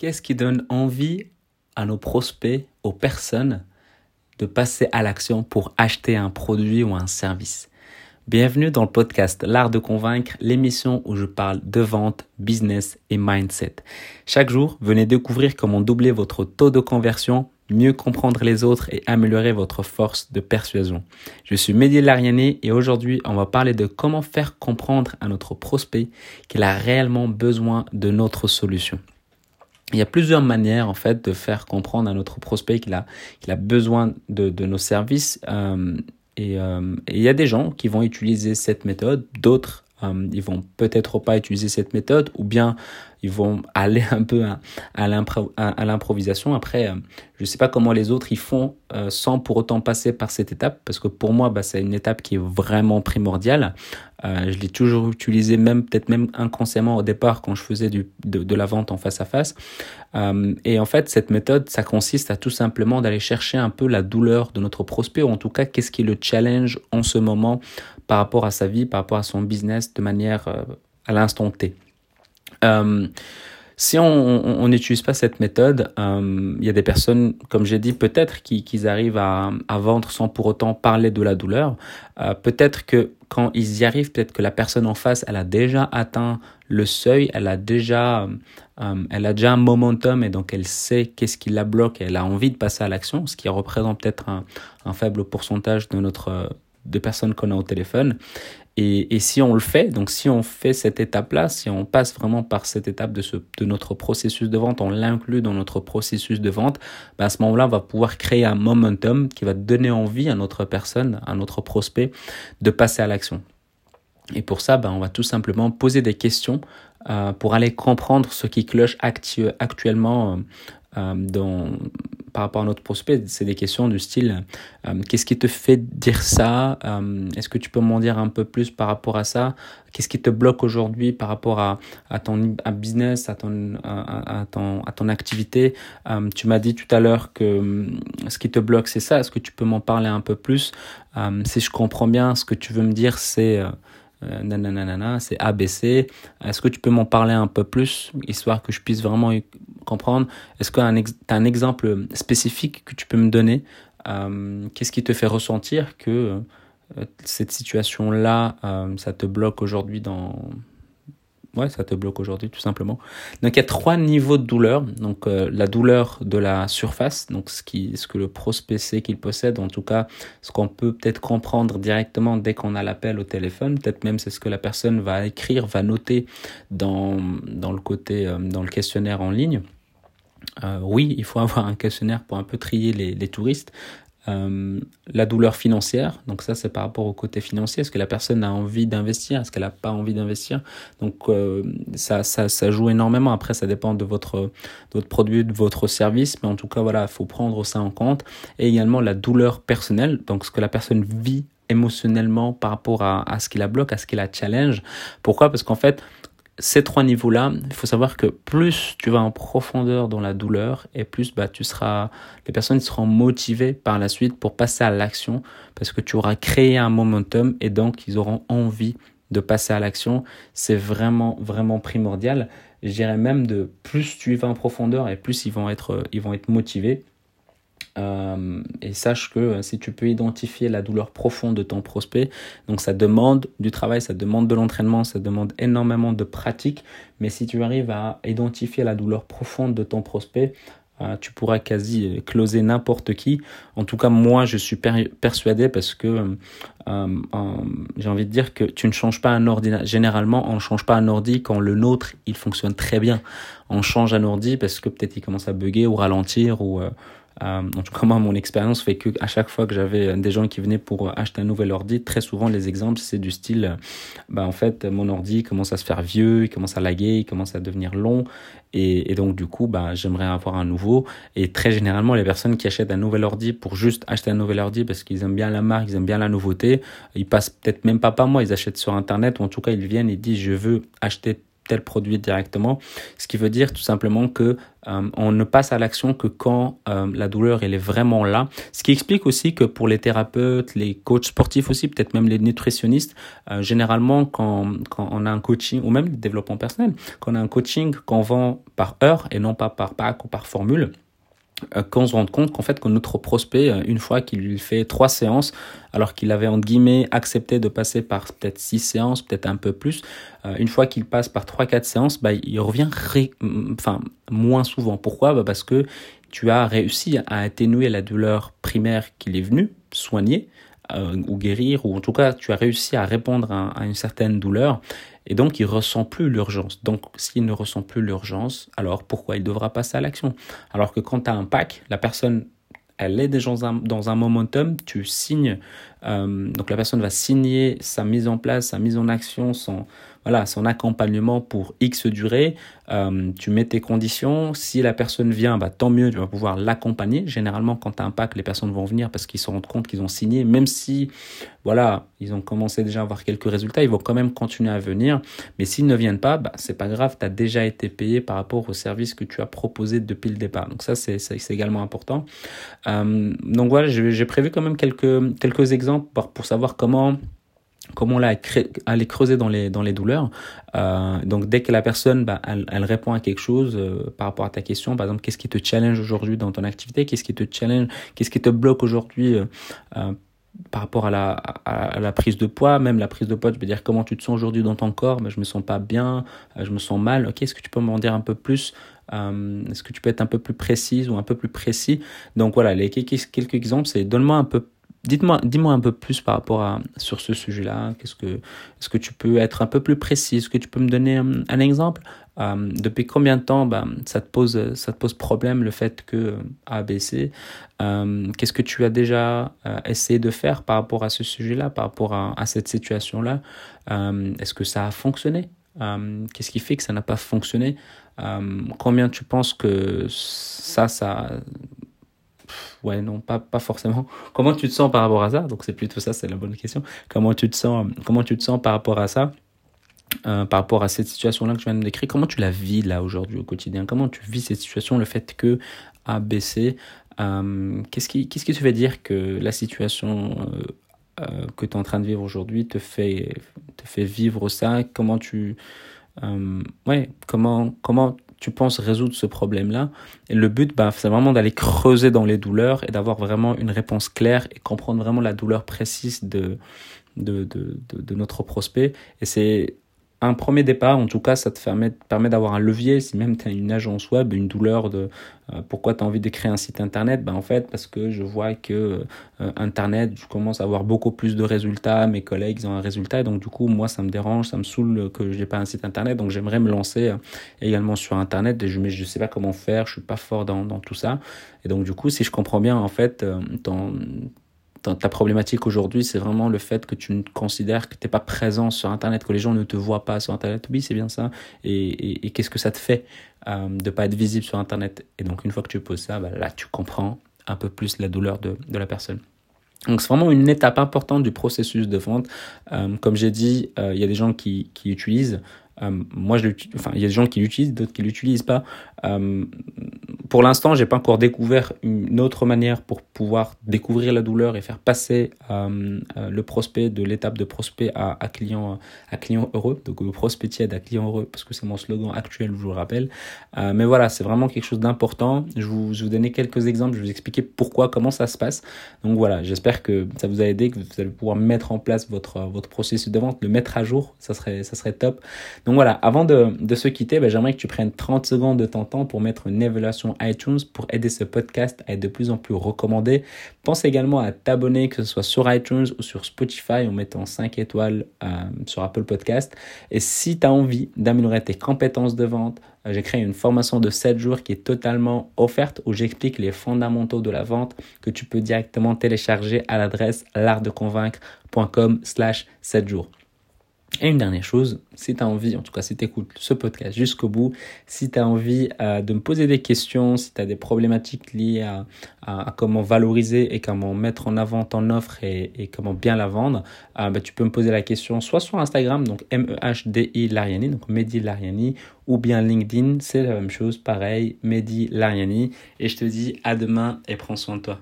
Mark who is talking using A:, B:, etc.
A: Qu'est-ce qui donne envie à nos prospects, aux personnes, de passer à l'action pour acheter un produit ou un service? Bienvenue dans le podcast L'Art de Convaincre, l'émission où je parle de vente, business et mindset. Chaque jour, venez découvrir comment doubler votre taux de conversion, mieux comprendre les autres et améliorer votre force de persuasion. Je suis Mehdi Lariani et aujourd'hui, on va parler de comment faire comprendre à notre prospect qu'il a réellement besoin de notre solution. Il y a plusieurs manières en fait de faire comprendre à notre prospect qu'il a, qu'il a besoin de, de nos services. Euh, euh, et, il y a des gens qui vont utiliser cette méthode, d'autres euh, ils vont peut-être pas utiliser cette méthode ou bien ils vont aller un peu à, l'improvisation. Après, euh, je ne sais pas comment les autres ils font euh, sans pour autant passer par cette étape, parce que pour moi, bah, c'est une étape qui est vraiment primordiale. Je l'ai toujours utilisé, même peut-être même inconsciemment au départ quand je faisais de, la vente en face à face. Et en fait, cette méthode, ça consiste à tout simplement d'aller chercher un peu la douleur de notre prospect, ou en tout cas, qu'est-ce qui le challenge en ce moment par rapport à sa vie, par rapport à son business de manière euh, à l'instant T. Euh, si on n'utilise pas cette méthode, euh, il y a des personnes, comme j'ai dit, peut-être qui, qui arrivent à, vendre sans pour autant parler de la douleur. Peut-être que quand ils y arrivent, peut-être que la personne en face, elle a déjà atteint le seuil, elle a déjà, elle a déjà un momentum et donc elle sait qu'est-ce qui la bloque et elle a envie de passer à l'action, ce qui représente peut-être un, faible pourcentage de notre de personnes qu'on a au téléphone. Et, et, si on le fait, donc si on fait cette étape-là, si on passe vraiment par cette étape de, ce, de notre processus de vente, on l'inclut dans notre processus de vente, ben à ce moment-là, on va pouvoir créer un momentum qui va donner envie à notre personne, à notre prospect, de passer à l'action. Et pour ça, ben, on va tout simplement poser des questions euh, pour aller comprendre ce qui cloche actu actuellement euh, dans, par rapport à notre prospect, c'est des questions du style euh, qu'est-ce qui te fait dire ça euh, Est-ce que tu peux m'en dire un peu plus par rapport à ça Qu'est-ce qui te bloque aujourd'hui par rapport à, ton business, à ton, à ton, à ton activité euh, Tu m'as dit tout à l'heure que ce qui te bloque, c'est ça. Est-ce que tu peux m'en parler un peu plus Si je comprends bien, ce que tu veux me dire, c'est euh, nanana, c'est ABC. Est-ce que tu peux m'en parler un peu plus, histoire que je puisse vraiment comprendre? Est-ce que tu as un exemple spécifique que tu peux me donner? Euh, Qu'est-ce qui te fait ressentir que euh, cette situation-là, ça te bloque aujourd'hui dans, ouais, ça te bloque aujourd'hui tout simplement. Donc il y a trois niveaux de douleur. Donc euh, la douleur de la surface, donc ce qui, ce que le prospect sait qu'il possède, en tout cas ce qu'on peut peut-être comprendre directement dès qu'on a l'appel au téléphone. Peut-être même c'est ce que la personne va écrire, va noter dans dans le côté euh, dans le questionnaire en ligne. Euh, oui, il faut avoir un questionnaire pour un peu trier les, les touristes. Euh, la douleur financière, donc ça c'est par rapport au côté financier, est-ce que la personne a envie d'investir, est-ce qu'elle n'a pas envie d'investir, donc euh, ça, ça, ça, joue énormément, après ça dépend de votre, de votre produit, de votre service, mais en tout cas voilà, il faut prendre ça en compte, et également la douleur personnelle, donc ce que la personne vit émotionnellement par rapport à, à ce qui la bloque, à ce qui la challenge, pourquoi? Parce qu'en fait, ces trois niveaux-là, il faut savoir que plus tu vas en profondeur dans la douleur et plus bah, tu seras, les personnes seront motivées par la suite pour passer à l'action parce que tu auras créé un momentum et donc ils auront envie de passer à l'action. C'est vraiment, vraiment primordial. Je dirais même de plus tu y vas en profondeur et plus ils vont être, ils vont être motivés. Euh, et sache que euh, si tu peux identifier la douleur profonde de ton prospect, donc ça demande du travail, ça demande de l'entraînement, ça demande énormément de pratique, mais si tu arrives à identifier la douleur profonde de ton prospect, euh, tu pourras quasi closer n'importe qui. En tout cas, moi, je suis persuadé parce que j'ai envie de dire que tu ne changes pas un ordi. Généralement, on ne change pas un ordi quand le nôtre, il fonctionne très bien. On change un ordi parce que peut-être il commence à bugger ou ralentir ou euh, en tout cas, moi, mon expérience fait que à chaque fois que j'avais des gens qui venaient pour acheter un nouvel ordi, très souvent les exemples c'est du style, bah en fait mon ordi commence à se faire vieux, il commence à laguer, il commence à devenir long, et, et donc du coup bah j'aimerais avoir un nouveau. Et très généralement les personnes qui achètent un nouvel ordi pour juste acheter un nouvel ordi parce qu'ils aiment bien la marque, ils aiment bien la nouveauté, ils passent peut-être même pas par moi, ils achètent sur internet ou en tout cas ils viennent et disent je veux acheter tel produit directement. Ce qui veut dire tout simplement que euh, on ne passe à l'action que quand euh, la douleur elle est vraiment là. Ce qui explique aussi que pour les thérapeutes, les coachs sportifs aussi, peut-être même les nutritionnistes, euh, généralement quand, on a un coaching ou même le développement personnel, quand on a un coaching qu'on vend par heure et non pas par pack ou par formule, qu'on se rende compte qu'en fait que notre prospect, euh, une fois qu'il lui fait trois séances, alors qu'il avait entre guillemets accepté de passer par peut-être six séances, peut-être un peu plus, euh, une fois qu'il passe par trois quatre séances, bah, il revient enfin moins souvent. Pourquoi? Bah Parce que tu as réussi à atténuer la douleur primaire qu'il est venu soigner ou guérir, ou en tout cas tu as réussi à répondre à une certaine douleur et donc, il ressent plus l'urgence. Donc, s'il ne ressent plus l'urgence, alors pourquoi il devra passer à l'action? Alors que quand tu as un pack, la personne, elle est déjà dans un, dans un momentum, tu signes, euh, donc la personne va signer sa mise en place, sa mise en action, son, voilà, son accompagnement pour X durée, euh, tu mets tes conditions. Si la personne vient, bah, tant mieux, tu vas pouvoir l'accompagner. Généralement, quand tu as un pack, les personnes vont venir parce qu'ils se rendent compte qu'ils ont signé, même si, voilà, ils ont commencé déjà à avoir quelques résultats, ils vont quand même continuer à venir. Mais s'ils ne viennent pas, bah, c'est pas grave, tu as déjà été payé par rapport au service que tu as proposé depuis le départ. Donc ça, c'est également important. Euh, donc voilà, j'ai prévu quand même quelques, exemples pour savoir comment comment là aller creuser dans les dans les douleurs. Euh, donc dès que la personne bah, elle, répond à quelque chose euh, par rapport à ta question par exemple qu'est-ce qui te challenge aujourd'hui dans ton activité? Qu'est-ce qui te challenge? Qu'est-ce qui te bloque aujourd'hui euh, par rapport à la, à, la prise de poids, même la prise de poids, je veux dire comment tu te sens aujourd'hui dans ton corps, mais je me sens pas bien, je me sens mal. Ok, est-ce que tu peux m'en dire un peu plus? Est-ce que tu peux être un peu plus précise ou un peu plus précis? Donc voilà, les quelques exemples, c'est donne-moi un peu Dites-moi, dis-moi un peu plus par rapport à sur ce sujet-là. Qu'est-ce que, est-ce que tu peux être un peu plus précis? Est-ce que tu peux me donner un, un exemple? Euh, Depuis combien de temps bah, ça te pose, ça te pose problème le fait que euh, ABC euh, Qu'est-ce que tu as déjà euh, essayé de faire par rapport à ce sujet-là, par rapport à, à cette situation-là? Euh, Est-ce que ça a fonctionné? Qu'est-ce qui fait que ça n'a pas fonctionné? Combien tu penses que ça, ça ouais, non, pas, pas forcément. Comment tu te sens par rapport à ça? Donc c'est plutôt ça, c'est la bonne question. Comment tu te sens, comment tu te sens par rapport à ça? Euh, par rapport à cette situation-là que tu viens de décrire, comment tu la vis là aujourd'hui au quotidien? Comment tu vis cette situation, le fait que ABC, euh, qu'est-ce qui, qu'est-ce qui te fait dire que la situation euh, euh que tu es en train de vivre aujourd'hui te fait, te fait vivre ça? Comment tu, euh, ouais, comment, comment tu penses résoudre ce problème-là. Et le but, bah, c'est vraiment d'aller creuser dans les douleurs et d'avoir vraiment une réponse claire et comprendre vraiment la douleur précise de, de, de, de, de notre prospect. Et c'est un premier départ, en tout cas, ça te permet, d'avoir un levier. Si même tu as une agence web, une douleur de euh, pourquoi tu as envie de créer un site internet, ben en fait, parce que je vois que euh, internet, je commence à avoir beaucoup plus de résultats. Mes collègues ont un résultat, et donc du coup, moi, ça me dérange, ça me saoule que j'ai pas un site internet. Donc j'aimerais me lancer euh, également sur internet, mais je sais pas comment faire, je suis pas fort dans, dans tout ça. Et donc du coup, si je comprends bien, en fait, ton ta problématique aujourd'hui, c'est vraiment le fait que tu considères que tu n'es pas présent sur Internet, que les gens ne te voient pas sur Internet. Oui, c'est bien ça. Et, et, qu'est-ce que ça te fait euh, de ne pas être visible sur Internet? Et donc, une fois que tu poses ça, bah, là, tu comprends un peu plus la douleur de, de la personne. Donc c'est vraiment une étape importante du processus de vente. Euh, comme j'ai dit, euh, il y a des gens qui, qui utilisent moi, je enfin, il y a des gens qui l'utilisent, d'autres qui l'utilisent pas. Pour l'instant, j'ai pas encore découvert une autre manière pour pouvoir découvrir la douleur et faire passer euh, euh le prospect de l'étape de prospect à, à, client à client heureux. Donc le prospect tiède à client heureux parce que c'est mon slogan actuel, je vous le rappelle. Euh, mais voilà, c'est vraiment quelque chose d'important. Je vous, je vous donner quelques exemples, je vais vous expliquer pourquoi, comment ça se passe. Donc voilà, j'espère que ça vous a aidé, que vous allez pouvoir mettre en place votre votre processus de vente, le mettre à jour, ça serait ça serait top. Donc voilà, avant de, de se quitter, ben, j'aimerais que tu prennes 30 secondes de ton temps pour mettre une évaluation iTunes pour aider ce podcast à être de plus en plus recommandé. Pense également à t'abonner, que ce soit sur iTunes ou sur Spotify en mettant 5 étoiles euh, sur Apple Podcast. Et si tu as envie d'améliorer tes compétences de vente, euh, j'ai créé une formation de 7 jours qui est totalement offerte où j'explique les fondamentaux de la vente que tu peux directement télécharger à l'adresse l'artdeconvaincre.com slash 7 jours. Et une dernière chose, si tu as envie, en tout cas si tu écoutes ce podcast jusqu'au bout, si tu as envie euh, de me poser des questions, si tu as des problématiques liées à, comment valoriser et comment mettre en avant ton offre et, et comment bien la vendre, euh, bah, tu peux me poser la question soit sur Instagram, donc M-E-H-D-I Lariani, donc Mehdi Lariani, ou bien LinkedIn, c'est la même chose, pareil, Mehdi Lariani. Et je te dis à demain et prends soin de toi.